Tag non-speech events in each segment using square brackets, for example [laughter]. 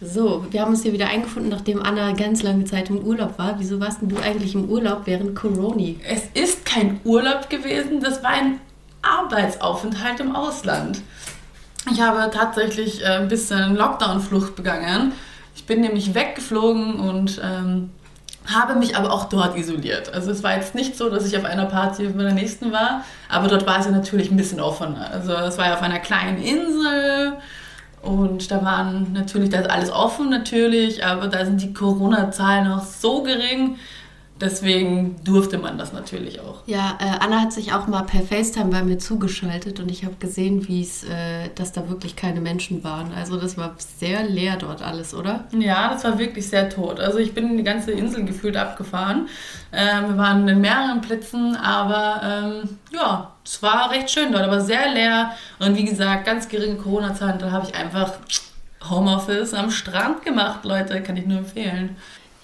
So, wir haben uns hier wieder eingefunden, nachdem Anna ganz lange Zeit im Urlaub war. Wieso warst denn du eigentlich im Urlaub während Coroni? Es ist kein Urlaub gewesen, das war ein Arbeitsaufenthalt im Ausland. Ich habe tatsächlich äh, ein bisschen Lockdown-Flucht begangen. Ich bin nämlich weggeflogen und ähm, habe mich aber auch dort isoliert. Also es war jetzt nicht so, dass ich auf einer Party mit der nächsten war, aber dort war es ja natürlich ein bisschen offener. Also es war ja auf einer kleinen Insel und da waren natürlich, da ist alles offen natürlich, aber da sind die Corona-Zahlen noch so gering, Deswegen durfte man das natürlich auch. Ja, äh, Anna hat sich auch mal per FaceTime bei mir zugeschaltet und ich habe gesehen, wie es, äh, dass da wirklich keine Menschen waren. Also das war sehr leer dort alles, oder? Ja, das war wirklich sehr tot. Also ich bin die ganze Insel gefühlt abgefahren. Ähm, wir waren in mehreren Plätzen, aber ähm, ja, es war recht schön dort, aber sehr leer und wie gesagt, ganz geringe Corona-Zahlen. Da habe ich einfach Homeoffice am Strand gemacht, Leute, kann ich nur empfehlen.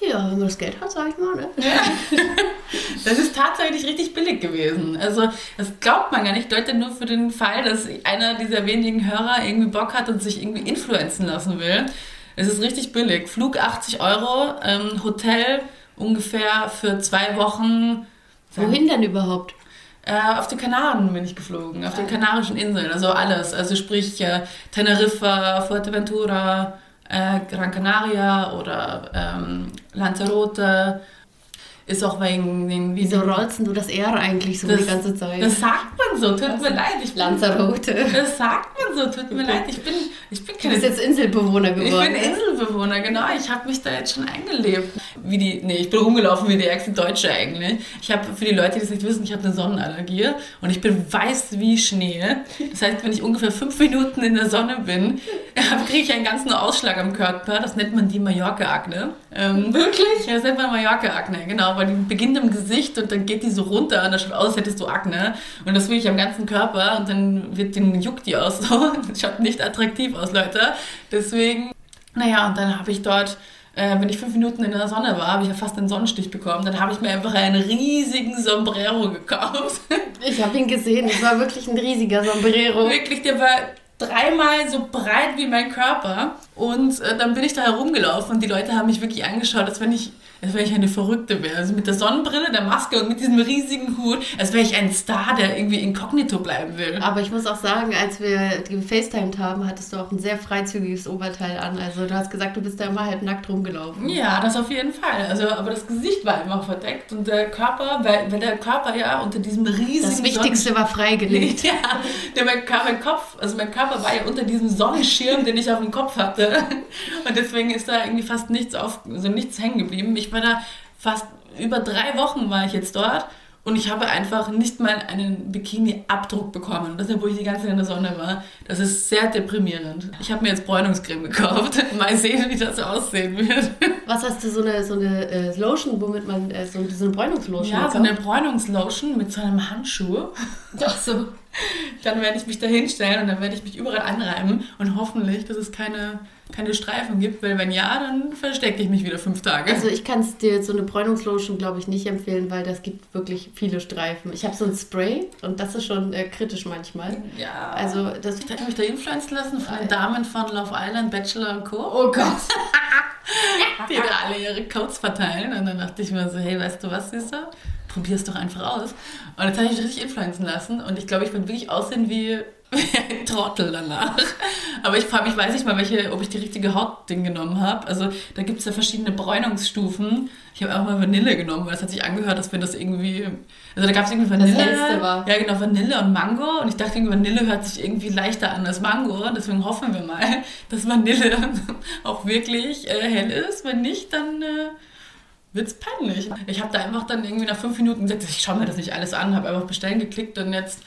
Ja, wenn man das Geld hat, sag ich mal. Ne? [laughs] das ist tatsächlich richtig billig gewesen. Also, das glaubt man gar nicht. Leute, nur für den Fall, dass einer dieser wenigen Hörer irgendwie Bock hat und sich irgendwie influenzen lassen will. Es ist richtig billig. Flug 80 Euro, ähm, Hotel ungefähr für zwei Wochen. Wohin denn überhaupt? Äh, auf die Kanaren bin ich geflogen, auf den Kanarischen Inseln, also alles. Also sprich äh, Teneriffa, Fuerteventura, äh, Gran Canaria oder ähm, Lanzarote. Ist auch wegen den. Wieso rollst du das R eigentlich so das, die ganze Zeit? Das sagt man so, tut mir leid. Ich bin, Lanzarote. Das sagt man so, tut mir leid. Ich bin, ich bin keine, Du bist jetzt Inselbewohner geworden. Ich bin ne? Inselbewohner, genau. Ich habe mich da jetzt schon eingelebt. Wie die, nee, ich bin rumgelaufen wie die ärgste Deutsche eigentlich. Ich habe, für die Leute, die es nicht wissen, ich habe eine Sonnenallergie und ich bin weiß wie Schnee. Das heißt, wenn ich ungefähr fünf Minuten in der Sonne bin, kriege ich einen ganzen Ausschlag am Körper. Das nennt man die Mallorca-Akne. Ähm, Wirklich? Ja, das nennt man Mallorca-Akne, genau aber die beginnt im Gesicht und dann geht die so runter und das schaut aus, als hättest du Akne. Und das will ich am ganzen Körper und dann wird den juckt die aus so. [laughs] Das schaut nicht attraktiv aus, Leute. Deswegen, naja, und dann habe ich dort äh, wenn ich fünf Minuten in der Sonne war, habe ich ja fast einen Sonnenstich bekommen. Dann habe ich mir einfach einen riesigen Sombrero [laughs] gekauft. Ich habe ihn gesehen, es war wirklich ein riesiger Sombrero. Wirklich, der war dreimal so breit wie mein Körper. Und äh, dann bin ich da herumgelaufen und die Leute haben mich wirklich angeschaut, als wenn ich als wäre ich eine Verrückte wäre. Also mit der Sonnenbrille, der Maske und mit diesem riesigen Hut, als wäre ich ein Star, der irgendwie inkognito bleiben will. Aber ich muss auch sagen, als wir gefacetimed haben, hattest du auch ein sehr freizügiges Oberteil an. Also du hast gesagt, du bist da immer halb nackt rumgelaufen. Ja, das auf jeden Fall. Also, aber das Gesicht war immer verdeckt und der Körper, weil, weil der Körper ja unter diesem riesigen Das Wichtigste Sonnen war freigelegt. [laughs] ja, der, mein, mein Kopf, also mein Körper war ja unter diesem Sonnenschirm, den ich auf dem Kopf hatte. [laughs] Und deswegen ist da irgendwie fast nichts auf, also nichts hängen geblieben. Ich war da fast über drei Wochen war ich jetzt dort und ich habe einfach nicht mal einen Bikini-Abdruck bekommen. Das ist ja, wo ich die ganze Zeit in der Sonne war. Das ist sehr deprimierend. Ich habe mir jetzt Bräunungscreme gekauft. [laughs] Mal sehen, wie das aussehen wird. [laughs] Was hast du, so eine, so eine äh, Lotion, womit man, äh, so, so eine Bräunungslotion Ja, so eine Bräunungslotion mit so einem Handschuh. Ach so. Dann werde ich mich da hinstellen und dann werde ich mich überall anreiben und hoffentlich, dass es keine keine Streifen gibt, weil wenn ja, dann verstecke ich mich wieder fünf Tage. Also ich kann es dir so eine Bräunungslotion, glaube ich, nicht empfehlen, weil das gibt wirklich viele Streifen. Ich habe so ein Spray und das ist schon äh, kritisch manchmal. Ja. Also das ich hätte mich da influenzen lassen von den Damen von Love Island, Bachelor und Co. Oh Gott. [laughs] die da alle ihre Codes verteilen und dann dachte ich mir so, hey, weißt du was, Süßer? Probier es doch einfach aus. Und jetzt habe ich mich richtig influenzen lassen und ich glaube, ich würde wirklich aussehen wie ein Trottel danach. Aber ich frage mich, weiß ich mal, welche, ob ich die richtige Hautding genommen habe. Also da gibt es ja verschiedene Bräunungsstufen. Ich habe auch mal Vanille genommen, weil es hat sich angehört, dass wenn das irgendwie. Also da gab es irgendwie Vanille. Das letzte war. Ja, genau, Vanille und Mango. Und ich dachte, Vanille hört sich irgendwie leichter an als Mango. Deswegen hoffen wir mal, [laughs] dass Vanille [laughs] auch wirklich äh, hell ist. Wenn nicht, dann. Äh, wird's peinlich. Ich habe da einfach dann irgendwie nach fünf Minuten gesagt, ich schaue mir das nicht alles an, habe einfach bestellen geklickt und jetzt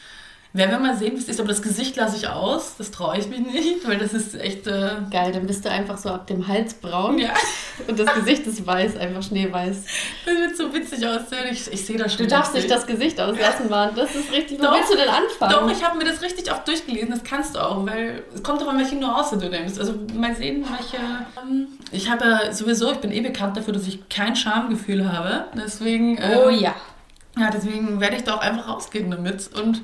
werden wir mal sehen, wie es ist. Aber das Gesicht lasse ich aus. Das traue ich mich nicht, weil das ist echt. Äh Geil, dann bist du einfach so ab dem Hals braun. Ja. [laughs] Und das Gesicht ist weiß, einfach schneeweiß. Das wird so witzig aussehen. Ich, ich sehe das schon. Du darfst nicht das Gesicht auslassen, Mann. Das ist richtig. Wo doch, willst du denn anfangen? Doch, ich habe mir das richtig oft durchgelesen. Das kannst du auch, weil es kommt doch an, welche Nuance du nimmst. Also mal sehen, welche. Ähm, ich habe sowieso, ich bin eh bekannt dafür, dass ich kein Schamgefühl habe. Deswegen. Ähm, oh ja. Ja, deswegen werde ich da auch einfach rausgehen damit und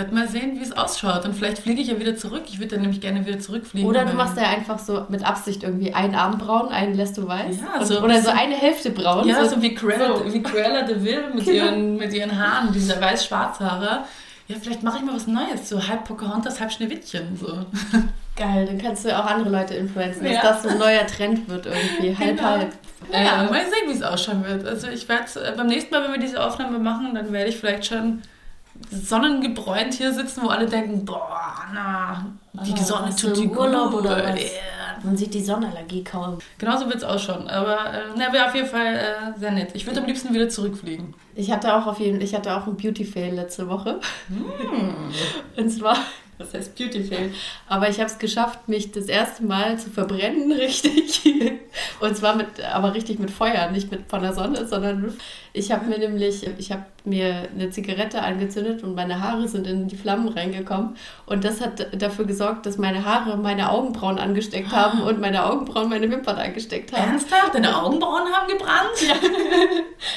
werde mal sehen, wie es ausschaut. Und vielleicht fliege ich ja wieder zurück. Ich würde dann nämlich gerne wieder zurückfliegen. Oder du machst ja einfach so mit Absicht irgendwie einen Arm braun, einen lässt du weiß. Ja, und, so- oder so eine Hälfte braun. Ja, so wie Cruella, so. wie Cruella de Vil mit, Genau. ihren, mit ihren Haaren, diese weiß-schwarz-Haare. Ja, vielleicht mache ich mal was Neues, so halb Pocahontas, halb Schneewittchen. So. [laughs] Geil, dann kannst du auch andere Leute influenzen, dass Ja. das so ein neuer Trend wird irgendwie. [laughs] Halb, Genau. halb. Ja, Äh, mal sehen, wie es ausschauen wird. Also ich werde äh, beim nächsten Mal, wenn wir diese Aufnahme machen, dann werde ich vielleicht schon sonnengebräunt hier sitzen, wo alle denken, boah, na, die Ah, Sonne tut die Urlaub gut. oder was? Man sieht die Sonnenallergie kaum. Genauso wird es ausschauen. Aber äh, na, wäre auf jeden Fall äh, sehr nett. Ich würde am liebsten wieder zurückfliegen. Ich hatte auch auf jeden ich hatte auch einen Beauty-Fail letzte Woche. [laughs] Und zwar, was heißt Beauty-Fail? Aber ich habe es geschafft, mich das erste Mal zu verbrennen, [laughs] richtig. Und zwar mit, aber richtig mit Feuer, nicht mit von der Sonne, sondern ich habe mir nämlich, ich habe mir eine Zigarette angezündet und meine Haare sind in die Flammen reingekommen. Und das hat dafür gesorgt, dass meine Haare meine Augenbrauen angesteckt haben und meine Augenbrauen meine Wimpern angesteckt haben. Ernsthaft? Deine [laughs] Augenbrauen haben gebrannt? Ja.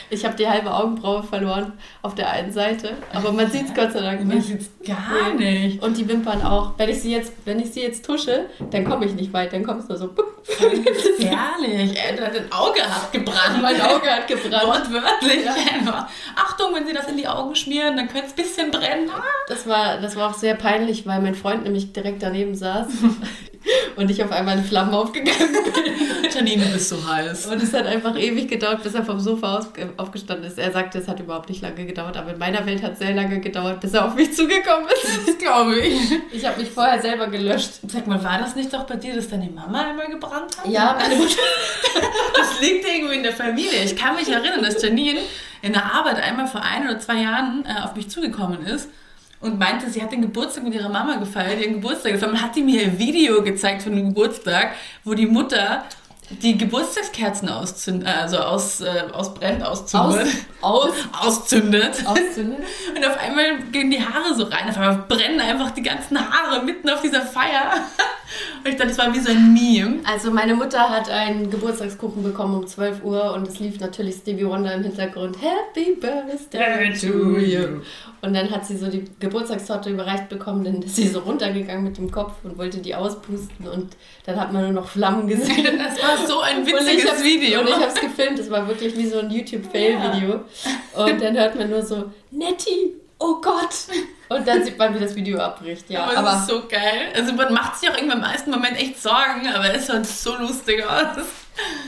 Ich habe die halbe Augenbraue verloren auf der einen Seite, aber man sieht es Gott sei Dank Man nicht. sieht's gar nicht. Und die Wimpern auch. Wenn ich sie jetzt, wenn ich sie jetzt tusche, dann komme ich nicht weit, dann kommt es nur so. Gefährlich. Ey, dein Auge hat gebrannt. Mein Auge hat gebrannt. Wortwörtlich. Einfach. Achtung, wenn Sie das in die Augen schmieren, dann könnte es ein bisschen brennen. Das war, das war auch sehr peinlich, weil mein Freund nämlich direkt daneben saß [laughs] [laughs] und ich auf einmal in Flammen aufgegangen bin. [laughs] Janine, du bist so heiß. Und es hat einfach ewig gedauert, bis er vom Sofa aus, aufgestanden ist. Er sagte, es hat überhaupt nicht lange gedauert, aber in meiner Welt hat es sehr lange gedauert, bis er auf mich zugekommen ist. Das glaube ich. [laughs] Ich habe mich vorher selber gelöscht. Sag mal, war das nicht doch bei dir, dass deine Mama einmal gebrannt hat? Ja, meine Mutter. Das liegt irgendwie in der Familie. Ich kann mich erinnern, dass Janine in der Arbeit einmal vor ein oder zwei Jahren äh, auf mich zugekommen ist und meinte, sie hat den Geburtstag mit ihrer Mama gefeiert, ihren Geburtstag. Dann hat die mir ein Video gezeigt von dem Geburtstag, wo die Mutter die Geburtstagskerzen auszündet, also aus, äh, ausbrennt, auszündet. Aus, auszündet. auszündet. [laughs] Und auf einmal gehen die Haare so rein. Auf einmal brennen einfach die ganzen Haare mitten auf dieser Feier. Und ich dachte, das war wie so ein Meme. Also meine Mutter hat einen Geburtstagskuchen bekommen um 12 Uhr und es lief natürlich Stevie Wonder im Hintergrund. Happy Birthday to you. Und dann hat sie so die Geburtstagstorte überreicht bekommen, dann ist sie so runtergegangen mit dem Kopf und wollte die auspusten und dann hat man nur noch Flammen gesehen. [laughs] Das war so ein Und witziges hab's- Video. Und ich habe es gefilmt, das war wirklich wie so ein YouTube-Fail-Video. Und dann hört man nur so, Nettie, oh Gott. Und dann sieht man, wie das Video abbricht. Ja, aber, aber es ist so geil. Also man macht sich auch irgendwie im ersten Moment echt Sorgen, aber es schaut so lustig aus.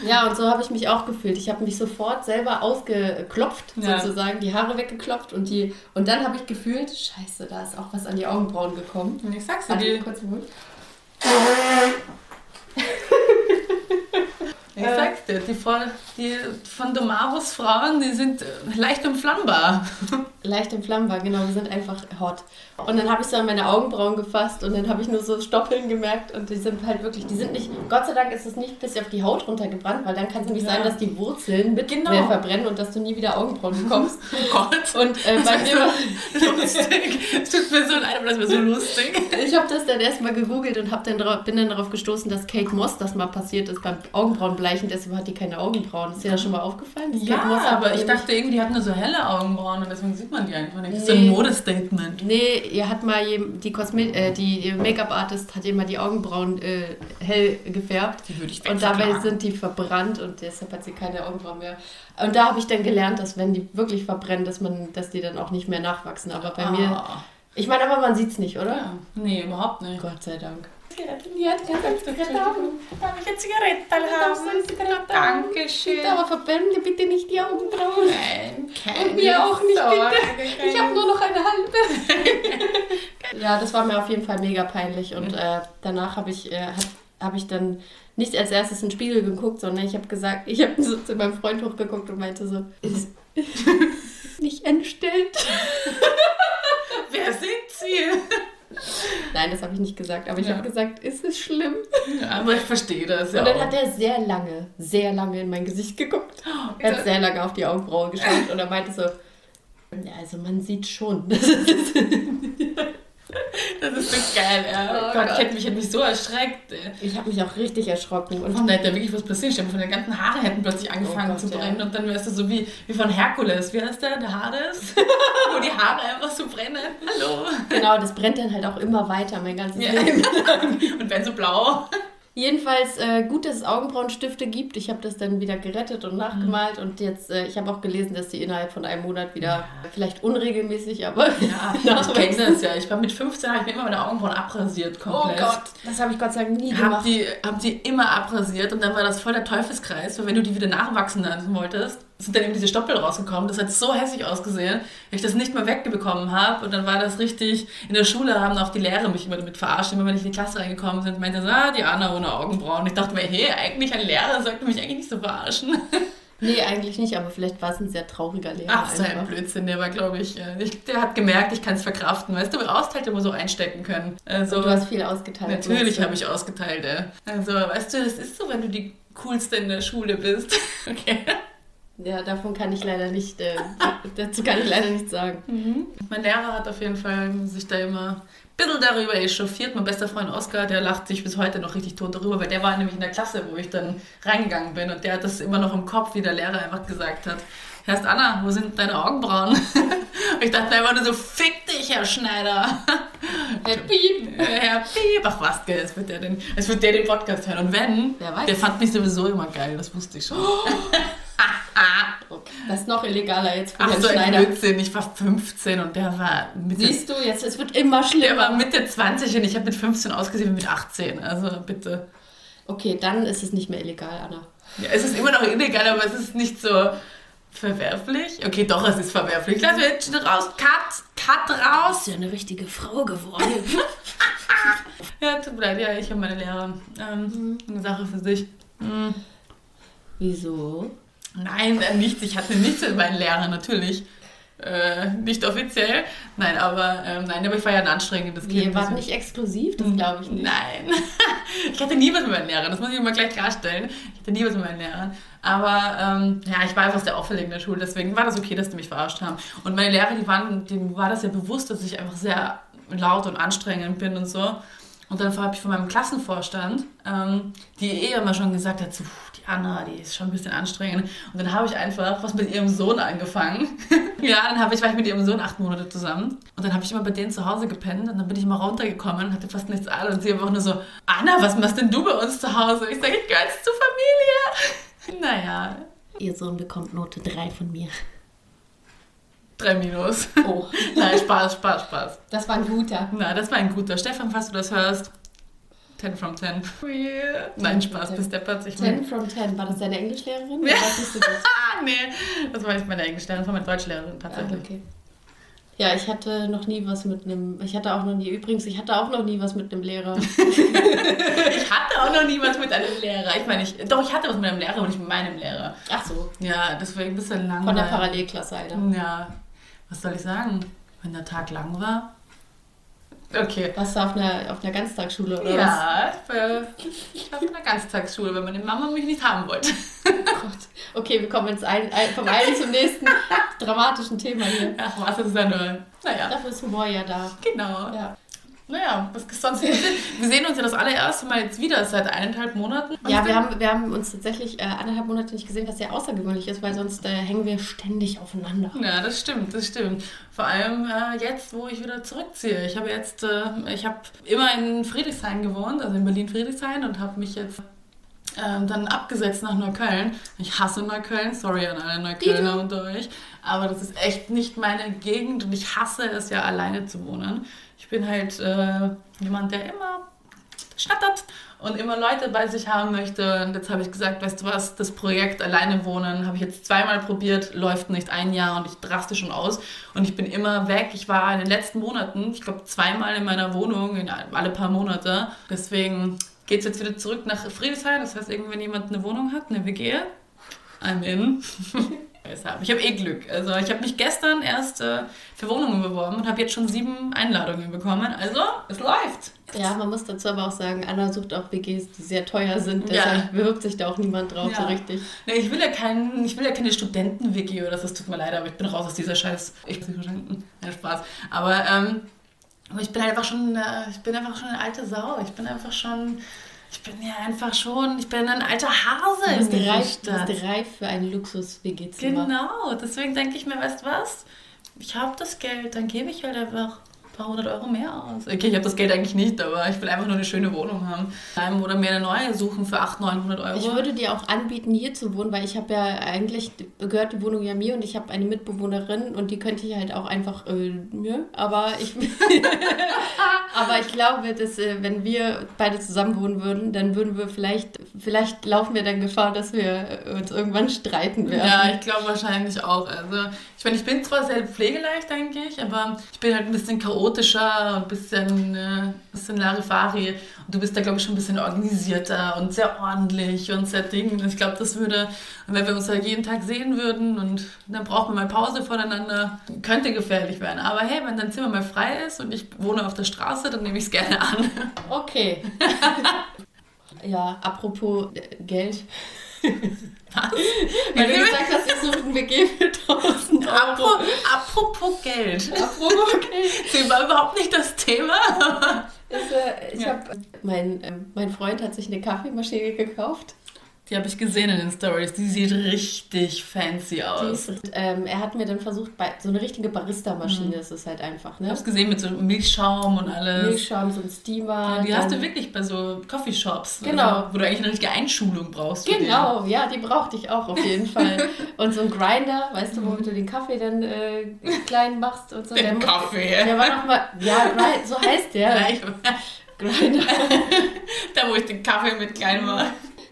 Ja, und so habe ich mich auch gefühlt. Ich habe mich sofort selber ausgeklopft, Ja. sozusagen, die Haare weggeklopft und die und dann habe ich gefühlt, scheiße, da ist auch was an die Augenbrauen gekommen. Und ich sag's dir, Warte, kurz. [laughs] ich sag's dir, die, Frau- die von Domaros Frauen, die sind äh, leicht umflammbar. [laughs] Leicht war, genau, die sind einfach hot. Und dann habe ich so an meine Augenbrauen gefasst und dann habe ich nur so Stoppeln gemerkt und die sind halt wirklich, die sind nicht, Gott sei Dank ist es nicht bis auf die Haut runtergebrannt, weil dann kann es nämlich Ja. sein, dass die Wurzeln mit Genau. mehr verbrennen und dass du nie wieder Augenbrauen bekommst. [laughs] Oh Gott. Und äh, bei mir war, lustig. Es tut mir so leid, aber das wäre so lustig. Ich habe das dann erstmal gegoogelt und hab dann drauf, bin dann darauf gestoßen, dass Kate Moss das mal passiert ist beim Augenbrauenbleichen. Deshalb hat die keine Augenbrauen. Ist dir das schon mal aufgefallen? dass Ja, aber ich dachte irgendwie, die hat nur so helle Augenbrauen und deswegen sieht man die einfach nicht. Das ist so ein Modestatement. Nee, ihr hat mal die, Kosme äh, die Make-up-Artist hat ihr mal die Augenbrauen äh, hell gefärbt. Die würde ich Und dabei sind die verbrannt und deshalb hat sie keine Augenbrauen mehr. Und da habe ich dann gelernt, dass wenn die wirklich verbrennen, dass man, dass die dann auch nicht mehr nachwachsen. Aber bei mir, Ah. ich meine, aber man sieht es nicht, oder? Ja. Nee, überhaupt nicht. Gott sei Dank. Ja, du kannst eine Zigarette haben. Darf ich eine Zigarette haben? Dankeschön. Aber verbrennen dir bitte nicht die Augenbrauen. Nein, keine Und mir auch nicht, Sorge, bitte. Ich habe nur noch eine halbe. [laughs] ja, das war mir auf jeden Fall mega peinlich. Und äh, danach habe ich, äh, hab, hab ich dann nicht als erstes in den Spiegel geguckt, sondern ich habe gesagt, ich habe so zu meinem Freund hochgeguckt und meinte so, ist [laughs] nicht entstellt. [laughs] Wer sind Sie? [laughs] Nein, das habe ich nicht gesagt, aber ich Ja. habe gesagt, ist es schlimm? Ja, aber ich verstehe das ja Und dann auch. hat er sehr lange, sehr lange in mein Gesicht geguckt. Er hat sehr lange auf die Augenbraue geschaut und er meinte so, ja, also man sieht schon. [laughs] [laughs] Das ist so geil, ja. Oh Gott, Gott. Ich, hätte mich, hätte mich so erschreckt. Ich habe mich auch richtig erschrocken. Und von da hätte wirklich was passiert. Stell von den ganzen Haare hätten plötzlich angefangen oh Gott, zu brennen. Ja. Und dann wärst du so wie, wie von Herkules. Wie heißt der? Der Hades? [laughs] Wo die Haare einfach so brennen. Hallo. Genau, das brennt dann halt auch immer weiter, mein ganzes ja. Leben. [laughs] Und werden so blau. Jedenfalls äh, gut, dass es Augenbrauenstifte gibt. Ich habe das dann wieder gerettet und nachgemalt mhm. und jetzt, äh, ich habe auch gelesen, dass die innerhalb von einem Monat wieder, ja. vielleicht unregelmäßig, aber. Ja, [laughs] ich kenne das ja. Ich war mit 15, habe ich mir immer meine Augenbrauen abrasiert komplett. Oh Gott, das habe ich Gott sei Dank nie gemacht. Hab die, hab die immer abrasiert und dann war das voll der Teufelskreis, weil wenn du die wieder nachwachsen lassen wolltest, sind dann eben diese Stoppel rausgekommen. Das hat so hässlich ausgesehen, weil ich das nicht mehr wegbekommen habe. Und dann war das richtig, in der Schule haben auch die Lehrer mich immer damit verarscht. Immer wenn ich in die Klasse reingekommen bin, meinte sie, ah, die Anna ohne Augenbrauen. Ich dachte mir, hey, eigentlich ein Lehrer sollte mich eigentlich nicht so verarschen. [laughs] Nee, eigentlich nicht, aber vielleicht war es ein sehr trauriger Lehrer. Ach, so ein Blödsinn, der war, glaube ich, äh, ich, der hat gemerkt, ich kann es verkraften. Weißt du, Austeilt immer so einstecken können. Also, Und du hast viel ausgeteilt. Natürlich habe ich ausgeteilt. Ey. Also, weißt du, das ist so, wenn du die Coolste in der Schule bist. [laughs] Okay. Ja, davon kann ich leider nicht, äh, dazu kann ich leider nichts sagen. Mhm. Mein Lehrer hat auf jeden Fall sich da immer ein bisschen darüber echauffiert. Mein bester Freund Oskar, der lacht sich bis heute noch richtig tot darüber, weil der war nämlich in der Klasse, wo ich dann reingegangen bin und der hat das immer noch im Kopf, wie der Lehrer einfach gesagt hat. Herrst Anna, wo sind deine Augenbrauen? [laughs] ich dachte einfach nur so, fick dich, Herr Schneider. [laughs] Herr Piep. Herr Piep. Ach was, gell, es wird der den, es wird der den Podcast hören. Und wenn, der fand mich sowieso immer geil, das wusste ich schon. [laughs] Das ist noch illegaler jetzt für Ach, so Schneider. Blödsinn. Ich war 15 und der war Mitte... Siehst du, jetzt es wird immer schlimmer. Der war Mitte 20 und ich habe mit 15 ausgesehen wie mit 18. Also bitte. Okay, dann ist es nicht mehr illegal, Anna. Ja, es ist immer noch illegal, aber es ist nicht so verwerflich. Okay, doch, es ist verwerflich. Lass mich jetzt raus. Cut, cut raus. Du bist ja eine richtige Frau geworden. [laughs] ja, tut mir leid. Ja, ich habe meine Lehrer. Ähm, mhm. Eine Sache für sich. Mhm. Wieso? Nein, äh, nichts. Ich hatte nichts mit meinen Lehrern, natürlich. Äh, nicht offiziell. Nein, aber ähm, nein, aber ich war ja ein anstrengendes Kind. Ihr wart nicht exklusiv, das glaube ich nicht. Nein. [laughs] ich hatte nie was mit meinen Lehrern, das muss ich immer gleich klarstellen. Ich hatte nie was mit meinen Lehrern. Aber ähm, ja, ich war einfach sehr auffällig in der Schule, deswegen war das okay, dass die mich verarscht haben. Und meine Lehrer, die waren, denen war das ja bewusst, dass ich einfach sehr laut und anstrengend bin und so. Und dann habe ich von meinem Klassenvorstand, ähm, die eh immer schon gesagt hat, so, Anna, die ist schon ein bisschen anstrengend. Und dann habe ich einfach was mit ihrem Sohn angefangen. [laughs] ja, dann habe ich, war ich mit ihrem Sohn acht Monate zusammen. Und dann habe ich immer bei denen zu Hause gepennt. Und dann bin ich mal runtergekommen, hatte fast nichts an. Und sie einfach nur so, Anna, was machst denn du bei uns zu Hause? Ich sage, ich gehöre jetzt zur Familie. [laughs] naja. Ihr Sohn bekommt Note 3 von mir. 3 Minus. Oh. [laughs] Nein, Spaß, Spaß, Spaß. Das war ein guter. Na, das war ein guter. Stefan, falls du das hörst, 10 from 10. Yeah. Nein, Spaß, bis deppert. 10 from 10. War das deine Englischlehrerin? Ja. [laughs] nee, das war nicht meine Englischlehrerin, das war meine Deutschlehrerin tatsächlich. Ah, okay. Ja, ich hatte noch nie was mit einem. Ich hatte auch noch nie. Übrigens, ich hatte auch noch nie was mit einem Lehrer. [laughs] [laughs] ich hatte auch noch nie was mit einem Lehrer. Ich meine, ich, doch, ich hatte was mit einem Lehrer, aber nicht mit meinem Lehrer. Ach so. Ja, deswegen ein bisschen lang. Von der Parallelklasse, Alter. Ja. Was soll ich sagen? Wenn der Tag lang war, Okay. Warst du auf einer, auf einer Ganztagsschule oder ja, was? Ja, ich war auf einer Ganztagsschule, weil meine Mama mich nicht haben wollte. Oh [laughs] Gott. Okay, wir kommen jetzt ein, ein, vom einen zum nächsten dramatischen Thema hier. Ach, was ist da nur? Naja. Dafür ist Humor ja da. Genau. Ja. Naja, was sonst [laughs] Wir sehen uns ja das allererste Mal jetzt wieder seit eineinhalb Monaten. Ja, wir haben, wir haben uns tatsächlich äh, eineinhalb Monate nicht gesehen, was sehr außergewöhnlich ist, weil sonst äh, hängen wir ständig aufeinander. Ja, das stimmt, das stimmt. Vor allem äh, jetzt, wo ich wieder zurückziehe. Ich habe jetzt, äh, ich habe immer in Friedrichshain gewohnt, also in Berlin-Friedrichshain und habe mich jetzt ähm, dann abgesetzt nach Neukölln. Ich hasse Neukölln, sorry an alle Neuköllner unter euch, aber das ist echt nicht meine Gegend und ich hasse es ja alleine zu wohnen. Ich bin halt äh, jemand, der immer schnattert und immer Leute bei sich haben möchte. Und jetzt habe ich gesagt, weißt du was, das Projekt Alleine wohnen habe ich jetzt zweimal probiert, läuft nicht ein Jahr und ich draste schon aus. Und ich bin immer weg. Ich war in den letzten Monaten, ich glaube, zweimal in meiner Wohnung, in alle paar Monate. Deswegen geht es jetzt wieder zurück nach Friedrichshain. Das heißt, wenn jemand eine Wohnung hat, eine WG, I'm in. [laughs] Ich habe eh Glück. Also ich habe mich gestern erst äh, für Wohnungen beworben und habe jetzt schon sieben Einladungen bekommen. Also es läuft. Ja, man muss dazu aber auch sagen, Anna sucht auch WGs, die sehr teuer sind. Deshalb ja. bewirbt sich da auch niemand drauf ja. so richtig. Nee, ich will ja, kein, ich will ja keine Studenten-WG oder das. Tut mir leid, aber ich bin raus aus dieser Scheiß. Ich bin Studenten. Ja, Spaß. Aber ähm, ich bin einfach schon, ich bin einfach schon eine alte Sau. Ich bin einfach schon, ich bin ja einfach schon, ich bin ein alter Hase Du bist in dieser reif, du bist reif für ein Luxus-WG-Zimmer. Genau, deswegen denke ich mir, weißt du was? Ich habe das Geld, dann gebe ich halt einfach ein paar hundert Euro mehr aus. Okay, ich habe das Geld eigentlich nicht, aber ich will einfach nur eine schöne Wohnung haben. Ähm, Oder mir eine neue suchen für 800, 900 Euro. Ich würde dir auch anbieten, hier zu wohnen, weil ich habe ja eigentlich, gehört die Wohnung ja mir und ich habe eine Mitbewohnerin und die könnte ich halt auch einfach, äh, aber ich, [laughs] aber ich glaube, dass äh, wenn wir beide zusammen wohnen würden, dann würden wir vielleicht, vielleicht laufen wir dann Gefahr, dass wir äh, uns irgendwann streiten werden. Ja, ich glaube wahrscheinlich auch. Also, ich meine, ich bin zwar sehr pflegeleicht, denke ich, aber ich bin halt ein bisschen chaotischer und ein bisschen, äh, bisschen Larifari. Und du bist da, glaube ich, schon ein bisschen organisierter und sehr ordentlich und sehr ding. Und ich glaube, das würde, wenn wir uns halt jeden Tag sehen würden und dann brauchen wir mal Pause voneinander, könnte gefährlich werden. Aber hey, wenn dein Zimmer mal frei ist und ich wohne auf der Straße, dann nehme ich es gerne an. Okay. [laughs] ja, apropos äh, Geld. Was? Weil du gesagt hast, ich suche ein WG für 1000 Euro. Apropos, apropos Geld. Apropos [laughs] Geld. Sie war überhaupt nicht das Thema. Ist, äh, ich Ja. hab, mein, ähm, mein Freund hat sich eine Kaffeemaschine gekauft. Die habe ich gesehen in den Stories. Die sieht richtig fancy aus. ist, ähm, er hat mir dann versucht, bei, so eine richtige Barista-Maschine ist es halt einfach, Ich ne? habe es gesehen mit so Milchschaum und alles. Milchschaum, so ein Steamer. Ja, die hast du wirklich bei so Coffeeshops. Genau. Also, wo du eigentlich eine richtige Einschulung brauchst. Genau, ja, die brauchte ich auch auf jeden Fall. [laughs] Und so ein Grinder, weißt du, womit du den Kaffee dann äh, klein machst und so. Den Der muss- Kaffee. Der war nochmal, ja, so heißt Den. der. [laughs] Ich, Grinder. [laughs] da, wo ich den Kaffee mit klein war.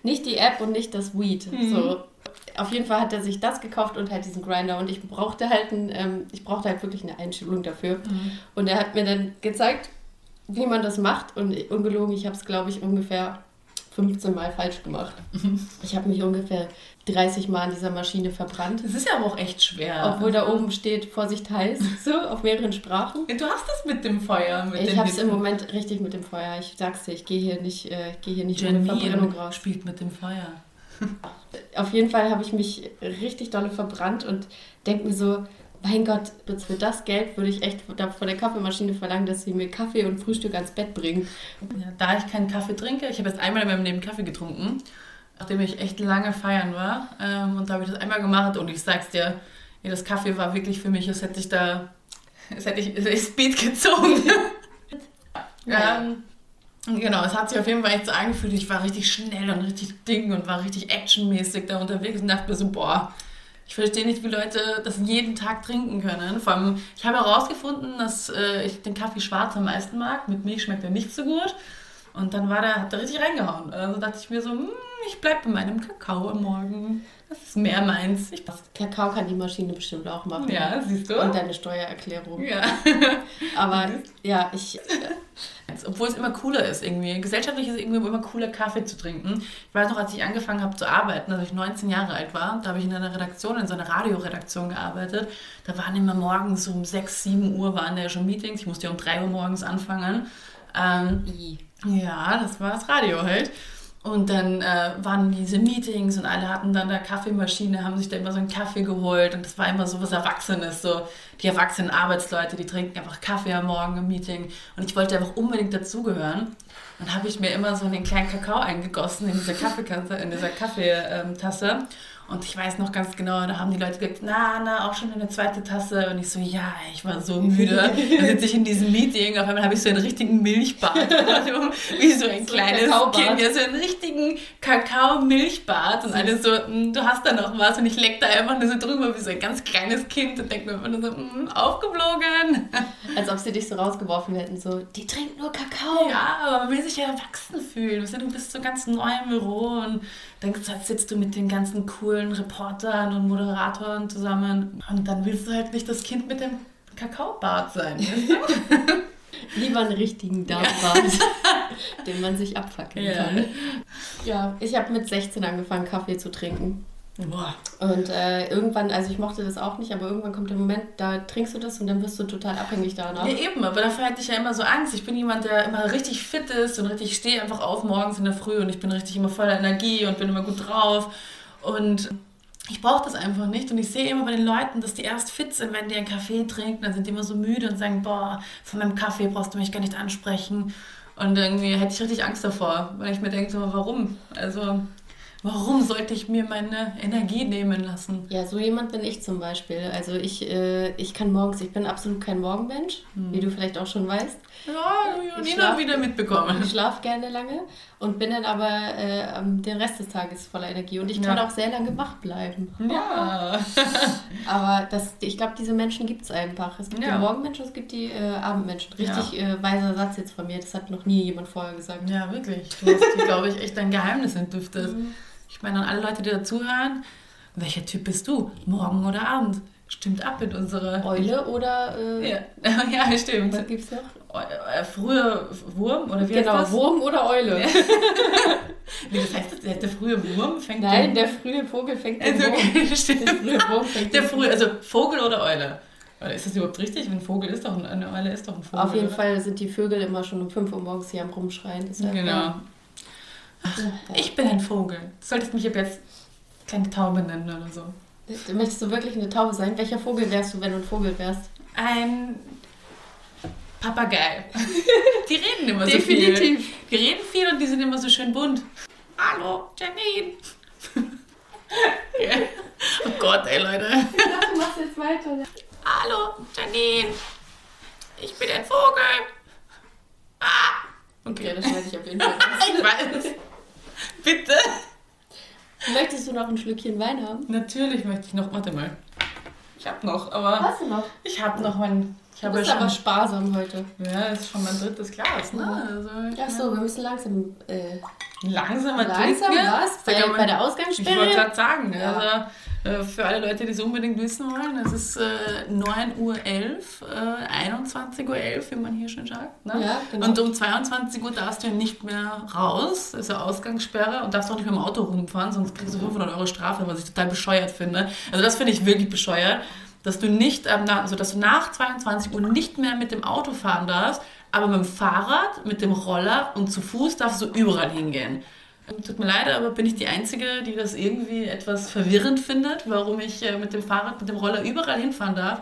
Nicht die App und nicht das Weed. Mhm. So. Auf jeden Fall hat er sich das gekauft und halt diesen Grinder und ich brauchte halt ein, ähm, ich brauchte halt wirklich eine Einschulung dafür. Mhm. Und er hat mir dann gezeigt, wie man das macht und ungelogen, ich habe es glaube ich ungefähr 15 Mal falsch gemacht. Ich habe mich ungefähr 30 Mal an dieser Maschine verbrannt. Das ist ja aber auch echt schwer. Obwohl da oben steht, Vorsicht heiß, so auf mehreren Sprachen. Du hast das mit dem Feuer. Mit Ich habe es im. Moment richtig mit dem Feuer. Ich sag's dir, ich gehe hier nicht, äh, ich gehe hier nicht ohne Verbrennung raus. spielt mit dem Feuer. Auf jeden Fall habe ich mich richtig dolle verbrannt und denke mir so, mein Gott, für das Geld würde ich echt von der Kaffeemaschine verlangen, dass sie mir Kaffee und Frühstück ans Bett bringen. Ja, da ich keinen Kaffee trinke, ich habe jetzt einmal in meinem Leben Kaffee getrunken, nachdem ich echt lange feiern war. Ähm, und da habe ich das einmal gemacht und ich sag's dir, ja, das Kaffee war wirklich für mich, als hätte ich da, als hätte ich, als hätte ich Speed gezogen. [laughs] ähm, genau, es hat sich auf jeden Fall echt so angefühlt, ich war richtig schnell und richtig ding und war richtig actionmäßig da unterwegs und dachte mir so, boah, ich verstehe nicht, wie Leute das jeden Tag trinken können. Vor allem, ich habe herausgefunden, dass äh, ich den Kaffee schwarz am meisten mag. Mit Milch schmeckt er nicht so gut. Und dann war der, hat er richtig reingehauen. Also dachte ich mir so, hm, ich bleibe bei meinem Kakao am Morgen. Das ist mehr meins. Ich. Kakao kann die Maschine bestimmt auch machen. Ja, siehst du? Und deine Steuererklärung. ja. [laughs] Aber ja, ich. Obwohl es immer cooler ist irgendwie. Gesellschaftlich ist es irgendwie immer cooler, Kaffee zu trinken. Ich weiß noch, als ich angefangen habe zu arbeiten, als ich 19 Jahre alt war, da habe ich in einer Redaktion, in so einer Radioredaktion gearbeitet. Da waren immer morgens um 6, 7 Uhr waren da ja schon Meetings. Ich musste ja um 3 Uhr morgens anfangen. Ähm, ja, das war das Radio halt. Und dann äh, waren diese Meetings und alle hatten dann da Kaffeemaschine, haben sich da immer so einen Kaffee geholt und das war immer so was Erwachsenes, so die erwachsenen Arbeitsleute, die trinken einfach Kaffee am Morgen im Meeting und ich wollte einfach unbedingt dazugehören. Dann habe ich mir immer so einen kleinen Kakao eingegossen in diese Kaffeekasse, in dieser Kaffeetasse. Und ich weiß noch ganz genau, da haben die Leute gesagt, na, na, auch schon eine zweite Tasse. Und ich so, ja, ich war so müde. [laughs] Dann sitze ich in diesem Meeting, auf einmal habe ich so einen richtigen Milchbart. [laughs] wie so ein So ein kleines Kakaobart. Kind, ja, so einen richtigen Kakao-Milchbart. Und alle so, "Mm, du hast da noch was. Und ich leck da einfach nur so drüber wie so ein ganz kleines Kind und denke mir einfach nur so, "Mm, aufgeflogen. [laughs] Als ob sie dich so rausgeworfen hätten, so, die trinkt nur Kakao. Ja, aber man will sich ja erwachsen fühlen. Du bist so ganz neu im Büro und dann sitzt du mit den ganzen coolen Reportern und Moderatoren zusammen. Und dann willst du halt nicht das Kind mit dem Kakaobart sein. weißt du? [laughs] Lieber einen richtigen Darmbart, [laughs] den man sich abfackeln Ja. kann. Ja, ich habe mit 16 angefangen, Kaffee zu trinken. Boah. Und äh, irgendwann, also ich mochte das auch nicht, aber irgendwann kommt der Moment, da trinkst du das und dann wirst du total abhängig danach. Ja, eben, aber dafür hatte ich ja immer so Angst. Ich bin jemand, der immer richtig fit ist und richtig, ich stehe einfach auf morgens in der Früh und ich bin richtig immer voller Energie und bin immer gut drauf. Und ich brauche das einfach nicht. Und ich sehe immer bei den Leuten, dass die erst fit sind, wenn die einen Kaffee trinken. Dann sind die immer so müde und sagen, boah, von meinem Kaffee brauchst du mich gar nicht ansprechen. Und irgendwie hätte ich richtig Angst davor, weil ich mir denke, so, warum? Also warum sollte ich mir meine Energie nehmen lassen? Ja, so jemand bin ich zum Beispiel. Also ich, äh, ich kann morgens, ich bin absolut kein Morgenmensch, hm. wie du vielleicht auch schon weißt. Ja, ich Nina wieder mitbekommen. Ich schlafe gerne lange und bin dann aber äh, den Rest des Tages voller Energie. Und ich kann ja. auch sehr lange wach bleiben. Ja. [laughs] aber das, ich glaube, diese Menschen gibt es einfach. Es gibt ja. die Morgenmenschen, es gibt die äh, Abendmenschen. Richtig ja. äh, weiser Satz jetzt von mir. Das hat noch nie jemand vorher gesagt. Ja, wirklich. Du hast, glaube ich, echt dein Geheimnis entlüftet. Mhm. Ich meine an alle Leute, die dazuhören, welcher Typ bist du? Morgen oder Abend? Stimmt ab mit unserer. Eule oder. Äh, ja. [laughs] ja, stimmt. Was gibt's noch? Äh, früher Wurm oder wie Genau, Wurm oder Eule. [laughs] nee, das heißt, der, der frühe Wurm fängt Nein, der frühe Vogel fängt den also, Wurm. stimmt. Der frühe Wurm fängt der frühe, also Vogel oder Eule? Ist das überhaupt richtig? Ein Vogel ist doch ein, eine Eule ist doch ein Vogel. Auf jeden oder? Fall sind die Vögel immer schon um 5 Uhr morgens hier am Rumschreien. Genau. Ja. Ach, ich bin ein Vogel. Du solltest mich ab jetzt keine Taube nennen oder so. Möchtest du wirklich eine Taube sein? Welcher Vogel wärst du, wenn du ein Vogel wärst? Ein Papagei. [laughs] Die reden immer so viel. Definitiv. Die reden viel und die sind immer so schön bunt. Hallo, Janine. yeah. [laughs] Oh Gott, ey, Leute. Ich dachte, du machst jetzt weiter. Hallo, Janine. Ich bin ein Vogel. Ah. Okay, ja, das schneide ich auf jeden [laughs] Fall. ich weiß. Bitte. Möchtest du noch ein Schlückchen Wein haben? Natürlich möchte ich noch. Warte mal. Ich habe noch, aber. Hast du noch? Ich habe noch mein. Ich du bist ja aber sparsam heute. Ja, das ist schon mein drittes Glas, ne? Also, Ach so, wir müssen langsam. Äh, Langsamer langsam trinken? was? Bei, bei der Ausgangssperre? Ich wollte gerade sagen, ja. also äh, für alle Leute, die es unbedingt wissen wollen, es ist äh, 9.11 Uhr, äh, 21.11 Uhr, wie man hier schon sagt. Ne? Ja, genau. Und um 22 Uhr darfst du nicht mehr raus, eine Ausgangssperre und darfst auch nicht mit dem Auto rumfahren, sonst kriegst du 500 Euro Strafe, was ich total bescheuert finde. Also das finde ich wirklich bescheuert, dass du nicht, ähm, also dass du nach 22 Uhr nicht mehr mit dem Auto fahren darfst, aber mit dem Fahrrad, mit dem Roller und zu Fuß darfst du überall hingehen. Tut mir leid, aber bin ich die Einzige, die das irgendwie etwas verwirrend findet, warum ich äh, mit dem Fahrrad, mit dem Roller überall hinfahren darf.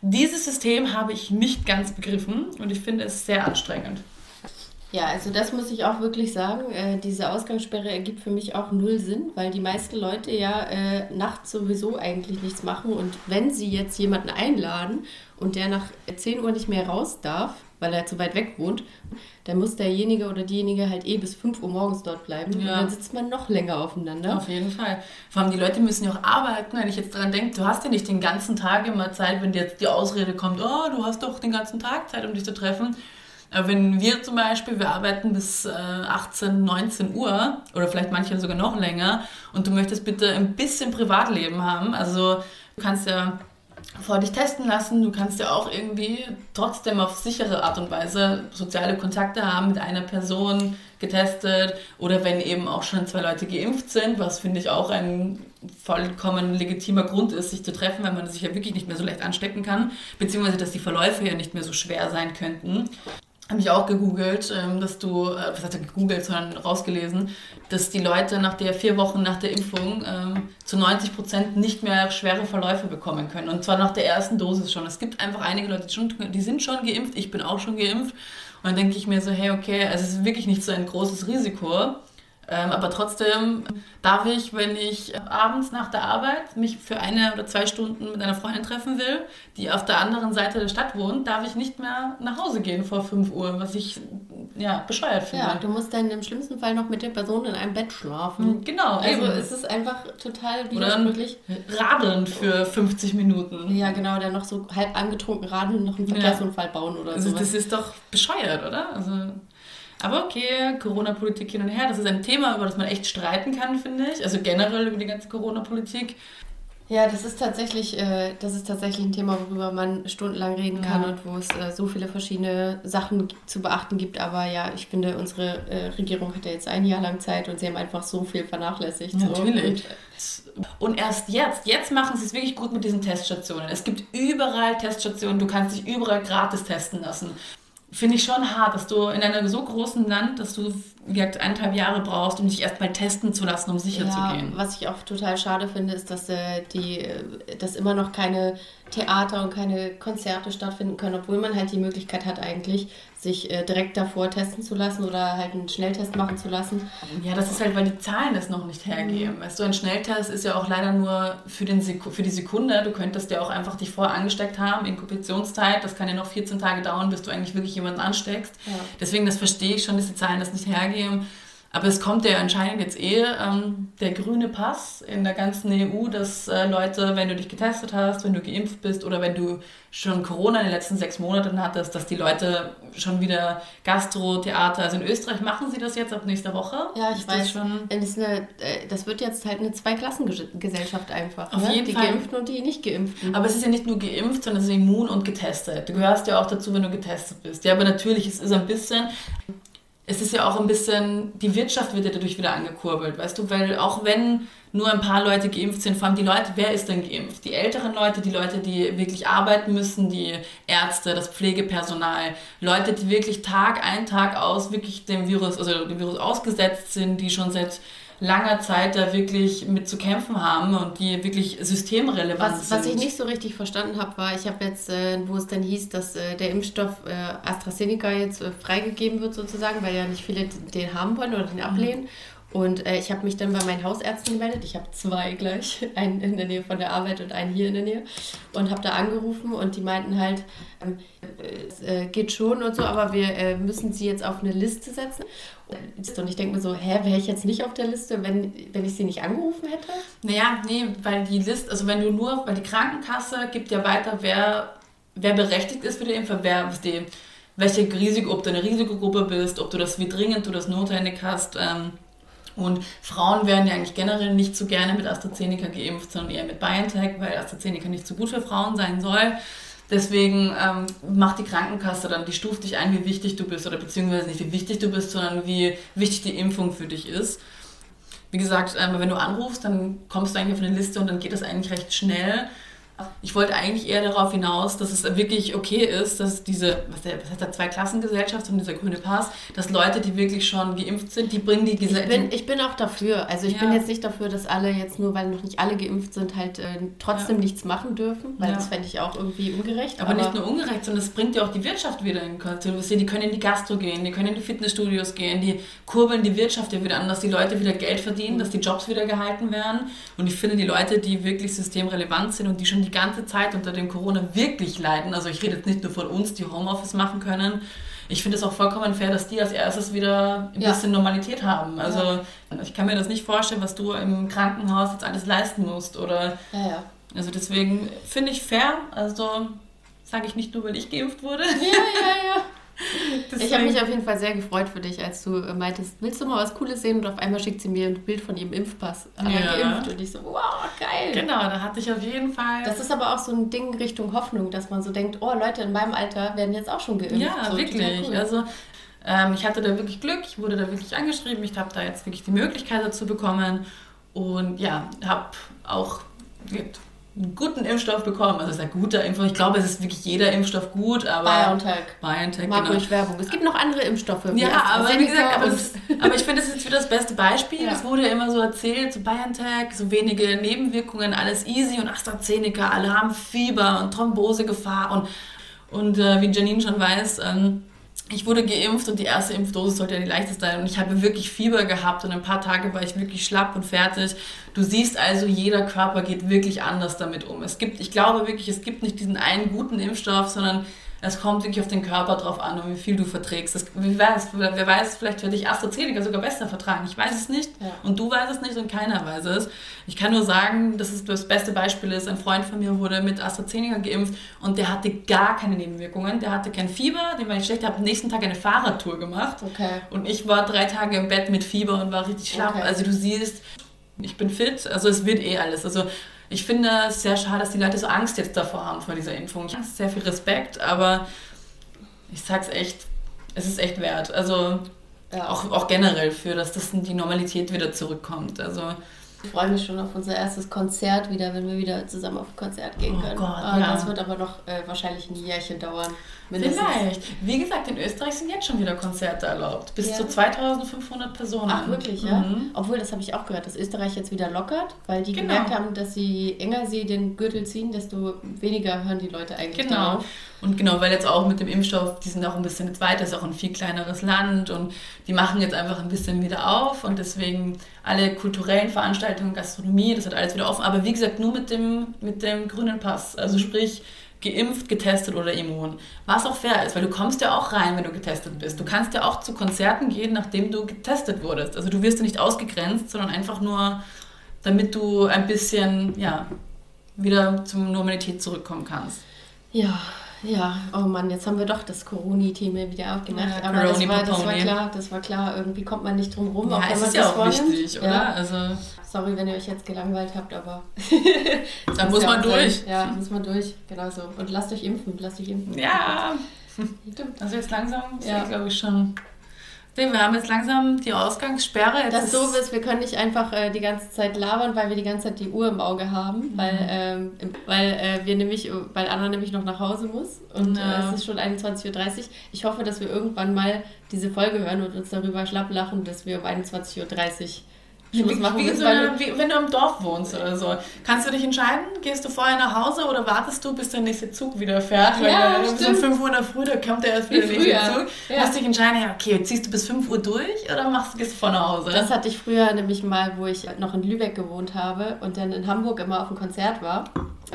Dieses System habe ich nicht ganz begriffen und ich finde es sehr anstrengend. Ja, also das muss ich auch wirklich sagen. Äh, diese Ausgangssperre ergibt für mich auch null Sinn, weil die meisten Leute ja äh, nachts sowieso eigentlich nichts machen. Und wenn sie jetzt jemanden einladen und der nach 10 Uhr nicht mehr raus darf, weil er zu weit weg wohnt, dann muss derjenige oder diejenige halt eh bis 5 Uhr morgens dort bleiben. Ja. Und dann sitzt man noch länger aufeinander. Auf jeden Fall. Vor allem die Leute müssen ja auch arbeiten. Wenn ich jetzt daran denke, du hast ja nicht den ganzen Tag immer Zeit, wenn dir jetzt die Ausrede kommt, oh, du hast doch den ganzen Tag Zeit, um dich zu treffen. Aber wenn wir zum Beispiel, wir arbeiten bis 18, 19 Uhr oder vielleicht manche sogar noch länger und du möchtest bitte ein bisschen Privatleben haben, also du kannst ja vor dich testen lassen. Du kannst ja auch irgendwie trotzdem auf sichere Art und Weise soziale Kontakte haben mit einer Person getestet oder wenn eben auch schon zwei Leute geimpft sind, was finde ich auch ein vollkommen legitimer Grund ist, sich zu treffen, weil man sich ja wirklich nicht mehr so leicht anstecken kann, beziehungsweise dass die Verläufe ja nicht mehr so schwer sein könnten habe ich auch gegoogelt, ähm, dass du, äh, was heißt du gegoogelt, sondern rausgelesen, dass die Leute nach der vier Wochen nach der Impfung ähm, zu 90 Prozent nicht mehr schwere Verläufe bekommen können. Und zwar nach der ersten Dosis schon. Es gibt einfach einige Leute, die, die sind schon geimpft, ich bin auch schon geimpft. Und dann denke ich mir so, hey, okay, also es ist wirklich nicht so ein großes Risiko. Ähm, aber trotzdem darf ich, wenn ich abends nach der Arbeit mich für eine oder zwei Stunden mit einer Freundin treffen will, die auf der anderen Seite der Stadt wohnt, darf ich nicht mehr nach Hause gehen vor 5 Uhr, was ich ja, bescheuert finde. Ja, du musst dann im schlimmsten Fall noch mit der Person in einem Bett schlafen. Genau. Also eben. es ist einfach total widersprüchlich. Radeln für 50 Minuten. Ja, genau, dann noch so halb angetrunken radeln, noch einen Verkehrsunfall ja. bauen oder so. Also das ist doch bescheuert, oder? Also aber okay, Corona-Politik hin und her, das ist ein Thema, über das man echt streiten kann, finde ich. Also generell über die ganze Corona-Politik. Ja, das ist tatsächlich, äh, das ist tatsächlich ein Thema, worüber man stundenlang reden kann ja. und wo es äh, so viele verschiedene Sachen zu beachten gibt. Aber ja, ich finde, unsere äh, Regierung hat ja jetzt ein Jahr lang Zeit und sie haben einfach so viel vernachlässigt. Natürlich. So. Und, und erst jetzt, jetzt machen sie es wirklich gut mit diesen Teststationen. Es gibt überall Teststationen, du kannst dich überall gratis testen lassen finde ich schon hart, dass du in einem so großen Land, dass du wie gesagt, eineinhalb Jahre brauchst, um dich erstmal testen zu lassen, um sicher ja, zu gehen. Was ich auch total schade finde, ist, dass, äh, die, äh, dass immer noch keine Theater und keine Konzerte stattfinden können, obwohl man halt die Möglichkeit hat, eigentlich sich äh, direkt davor testen zu lassen oder halt einen Schnelltest machen zu lassen. Ja, das ist halt, weil die Zahlen es noch nicht hergeben. Mhm. Weißt du, ein Schnelltest ist ja auch leider nur für, den für die Sekunde. Du könntest ja auch einfach dich vorher angesteckt haben, Inkubationszeit. Das kann ja noch 14 Tage dauern, bis du eigentlich wirklich jemanden ansteckst. Ja. Deswegen, das verstehe ich schon, dass die Zahlen das nicht hergeben. Aber es kommt ja anscheinend jetzt eh ähm, der grüne Pass in der ganzen EU, dass äh, Leute, wenn du dich getestet hast, wenn du geimpft bist oder wenn du schon Corona in den letzten sechs Monaten hattest, dass die Leute schon wieder Gastro, Theater, also in Österreich machen sie das jetzt ab nächster Woche. Ja, ich ist weiß. Das, schon das, eine, äh, das wird jetzt halt eine Zweiklassengesellschaft einfach. Auf ne? jeden die Fall. Geimpften und die nicht Geimpften. Aber es ist ja nicht nur geimpft, sondern es ist immun und getestet. Du gehörst ja auch dazu, wenn du getestet bist. Ja, aber natürlich, es ist ein bisschen es ist ja auch ein bisschen, die Wirtschaft wird ja dadurch wieder angekurbelt, weißt du, weil auch wenn nur ein paar Leute geimpft sind, vor allem die Leute, wer ist denn geimpft? Die älteren Leute, die Leute, die wirklich arbeiten müssen, die Ärzte, das Pflegepersonal, Leute, die wirklich Tag ein, Tag aus wirklich dem Virus, also dem Virus ausgesetzt sind, die schon seit langer Zeit da wirklich mit zu kämpfen haben und die wirklich systemrelevant was, sind. Was ich nicht so richtig verstanden habe, war, ich habe jetzt, äh, wo es dann hieß, dass äh, der Impfstoff äh, AstraZeneca jetzt äh, freigegeben wird sozusagen, weil ja nicht viele den haben wollen oder den ablehnen. Mhm. Und äh, ich habe mich dann bei meinen Hausärzten gemeldet. Ich habe zwei gleich, [laughs] einen in der Nähe von der Arbeit und einen hier in der Nähe. Und habe da angerufen und die meinten halt, ähm, es äh, geht schon und so, aber wir äh, müssen sie jetzt auf eine Liste setzen. Und ich denke mir so, hä, wäre ich jetzt nicht auf der Liste, wenn, wenn ich sie nicht angerufen hätte? Naja, nee, weil die Liste, also wenn du nur, weil die Krankenkasse gibt ja weiter, wer, wer berechtigt ist für die Impfung, wer, welche Risiko, ob du eine Risikogruppe bist, ob du das, wie dringend du das notwendig hast. Ähm, und Frauen werden ja eigentlich generell nicht so gerne mit AstraZeneca geimpft, sondern eher mit BioNTech, weil AstraZeneca nicht so gut für Frauen sein soll. Deswegen ähm, macht die Krankenkasse dann, die stuft dich ein, wie wichtig du bist oder beziehungsweise nicht wie wichtig du bist, sondern wie wichtig die Impfung für dich ist. Wie gesagt, ähm, wenn du anrufst, dann kommst du eigentlich auf eine Liste und dann geht das eigentlich recht schnell. Ich wollte eigentlich eher darauf hinaus, dass es wirklich okay ist, dass diese, was, der, was heißt da, Zweiklassengesellschaft und dieser grüne Pass, dass Leute, die wirklich schon geimpft sind, die bringen die Gesellschaft. Ich bin, ich bin auch dafür. Also ich ja. bin jetzt nicht dafür, dass alle jetzt nur, weil noch nicht alle geimpft sind, halt äh, trotzdem ja. nichts machen dürfen, weil ja. das fände ich auch irgendwie ungerecht. Aber, aber, nicht nur ungerecht, sondern es bringt ja auch die Wirtschaft wieder in Konstellation. Die können in die Gastro gehen, die können in die Fitnessstudios gehen, die kurbeln die Wirtschaft ja wieder an, dass die Leute wieder Geld verdienen, dass die Jobs wieder gehalten werden. Und ich finde, die Leute, die wirklich systemrelevant sind und die schon die ganze Zeit unter dem Corona wirklich leiden, also ich rede jetzt nicht nur von uns, die Homeoffice machen können, ich finde es auch vollkommen fair, dass die als erstes wieder ein ja. bisschen Normalität haben. Also ja. ich kann mir das nicht vorstellen, was du im Krankenhaus jetzt alles leisten musst. Oder ja. Also deswegen finde ich fair. Also sage ich nicht nur, weil ich geimpft wurde. Ja, ja, ja. [laughs] ich habe mich auf jeden Fall sehr gefreut für dich, als du meintest, willst du mal was Cooles sehen? Und auf einmal schickt sie mir ein Bild von ihrem Impfpass. Ja. Geimpft. Und ich so, wow, geil. Genau, da hatte ich auf jeden Fall. Das ist aber auch so ein Ding Richtung Hoffnung, dass man so denkt, oh, Leute in meinem Alter werden jetzt auch schon geimpft. Ja, so, wirklich. Cool. Also ähm, ich hatte da wirklich Glück, ich wurde da wirklich angeschrieben, ich habe da jetzt wirklich die Möglichkeit dazu bekommen. Und ja, habe auch einen guten Impfstoff bekommen. Also es ist ein guter Impfstoff. Ich glaube, es ist wirklich jeder Impfstoff gut, aber. BioNTech. BioNTech, Mag genau. ruhig Werbung. Es gibt noch andere Impfstoffe. Ja, aber wie gesagt, aber, das, aber ich finde, das ist jetzt wieder das beste Beispiel. Ja. Es wurde ja immer so erzählt, so BioNTech, so wenige Nebenwirkungen, alles easy und AstraZeneca, alle haben Fieber und Thrombosegefahr und, und äh, wie Janine schon weiß, ähm, ich wurde geimpft und die erste Impfdosis sollte ja die leichteste sein. Und ich habe wirklich Fieber gehabt und ein paar Tage war ich wirklich schlapp und fertig. Du siehst also, jeder Körper geht wirklich anders damit um. Es gibt, ich glaube wirklich, es gibt nicht diesen einen guten Impfstoff, sondern es kommt wirklich auf den Körper drauf an und wie viel du verträgst. Das, wer, weiß, wer weiß, vielleicht werde ich AstraZeneca sogar besser vertragen. Ich weiß es nicht ja. und du weißt es nicht und keiner weiß es. Ich kann nur sagen, dass es das beste Beispiel ist. Ein Freund von mir wurde mit AstraZeneca geimpft und der hatte gar keine Nebenwirkungen. Der hatte kein Fieber, dem war nicht schlecht. Der hat am nächsten Tag eine Fahrradtour gemacht. Okay. Und ich war drei Tage im Bett mit Fieber und war richtig schlapp. Okay. Also du siehst, ich bin fit. Also es wird eh alles. Also ich finde es sehr schade, dass die Leute so Angst jetzt davor haben vor dieser Impfung. Ich habe sehr viel Respekt, aber ich sag's echt, es ist echt wert. Also ja. auch, auch generell für, dass das die Normalität wieder zurückkommt. Also ich freue mich schon auf unser erstes Konzert wieder, wenn wir wieder zusammen auf ein Konzert gehen oh können. Gott, oh, ja. Das wird aber noch äh, wahrscheinlich ein Jährchen dauern. Mindestens. Vielleicht. Wie gesagt, in Österreich sind jetzt schon wieder Konzerte erlaubt. Bis ja. zu 2500 Personen. Ach, wirklich, ja? Mhm. Obwohl, das habe ich auch gehört, dass Österreich jetzt wieder lockert, weil die genau. gemerkt haben, dass sie enger sie den Gürtel ziehen, desto weniger hören die Leute eigentlich genau. darauf. Und genau, weil jetzt auch mit dem Impfstoff, die sind auch ein bisschen jetzt weiter, ist auch ein viel kleineres Land und die machen jetzt einfach ein bisschen wieder auf und deswegen alle kulturellen Veranstaltungen, Gastronomie, das hat alles wieder offen. Aber wie gesagt, nur mit dem, mit dem grünen Pass. Also sprich, geimpft, getestet oder immun. Was auch fair ist, weil du kommst ja auch rein, wenn du getestet bist. Du kannst ja auch zu Konzerten gehen, nachdem du getestet wurdest. Also du wirst ja nicht ausgegrenzt, sondern einfach nur, damit du ein bisschen, ja, wieder zur Normalität zurückkommen kannst. Ja, ja, oh Mann, jetzt haben wir doch das Corona-Thema wieder aufgemacht. Ja, aber das war, das war klar, das war klar. Irgendwie kommt man nicht drum rum. Ja, auch es ist ja auch vornimmt. wichtig, oder? Ja. Also Sorry, wenn ihr euch jetzt gelangweilt habt, aber [laughs] da muss man durch. Sein. Ja, muss man durch, genau so. Und lasst euch impfen, lasst euch impfen. Ja. [laughs] Also jetzt langsam, ja. glaube ich schon wir haben jetzt langsam die Ausgangssperre. Jetzt das so ist, wir können nicht einfach äh, die ganze Zeit labern, weil wir die ganze Zeit die Uhr im Auge haben, mhm. weil, ähm, weil äh, wir nämlich, weil Anna nämlich noch nach Hause muss und ja. äh, es ist schon 21.30 Uhr. Ich hoffe, dass wir irgendwann mal diese Folge hören und uns darüber schlapp lachen, dass wir um 21.30 Uhr Schluss machen wie, so eine, wie, wenn du im Dorf wohnst oder so. Kannst du dich entscheiden, gehst du vorher nach Hause oder wartest du, bis der nächste Zug wieder fährt? Weil ja, weil so um 5 Uhr in der Früh, da kommt der erst wieder der nächste Zug. Ja. Musst dich entscheiden, ja, okay, ziehst du bis 5 Uhr durch oder machst, gehst du vor nach Hause? Das hatte ich früher nämlich mal, wo ich noch in Lübeck gewohnt habe und dann in Hamburg immer auf dem Konzert war.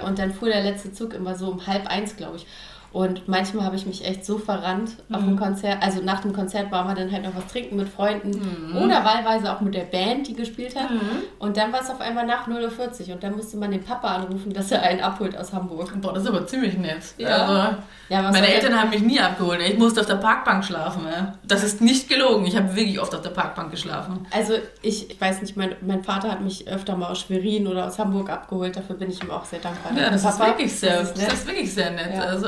Und dann fuhr der letzte Zug immer so um halb eins, glaube ich. Und manchmal habe ich mich echt so verrannt mhm. auf dem Konzert. Also nach dem Konzert war man dann halt noch was trinken mit Freunden mhm. oder wahlweise auch mit der Band, die gespielt hat. Mhm. Und dann war es auf einmal nach 0.40 Uhr und dann musste man den Papa anrufen, dass er einen abholt aus Hamburg. Boah, das ist aber ziemlich nett. Ja. Also, ja, meine Eltern haben mich nie abgeholt. Ich musste auf der Parkbank schlafen. Ja. Das ist nicht gelogen. Ich habe wirklich oft auf der Parkbank geschlafen. Also ich, ich weiß nicht, mein, mein Vater hat mich öfter mal aus Schwerin oder aus Hamburg abgeholt. Dafür bin ich ihm auch sehr dankbar. Ja, das, Papa, ist, wirklich sehr, das ist, das ist wirklich sehr nett. Also,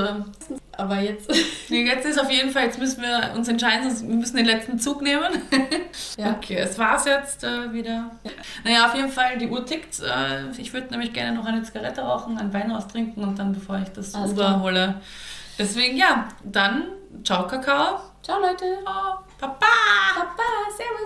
aber jetzt. [laughs] jetzt ist auf jeden Fall, jetzt müssen wir uns entscheiden, wir müssen den letzten Zug nehmen. [laughs] ja. Okay, es war's jetzt äh, wieder. Ja. Naja, auf jeden Fall, die Uhr tickt. Äh, ich würde nämlich gerne noch eine Zigarette rauchen, ein Wein austrinken und dann, bevor ich das Alles Uber hole. Deswegen, ja, dann, ciao Kakao. Ciao Leute. Oh, Papa. Papa, servus.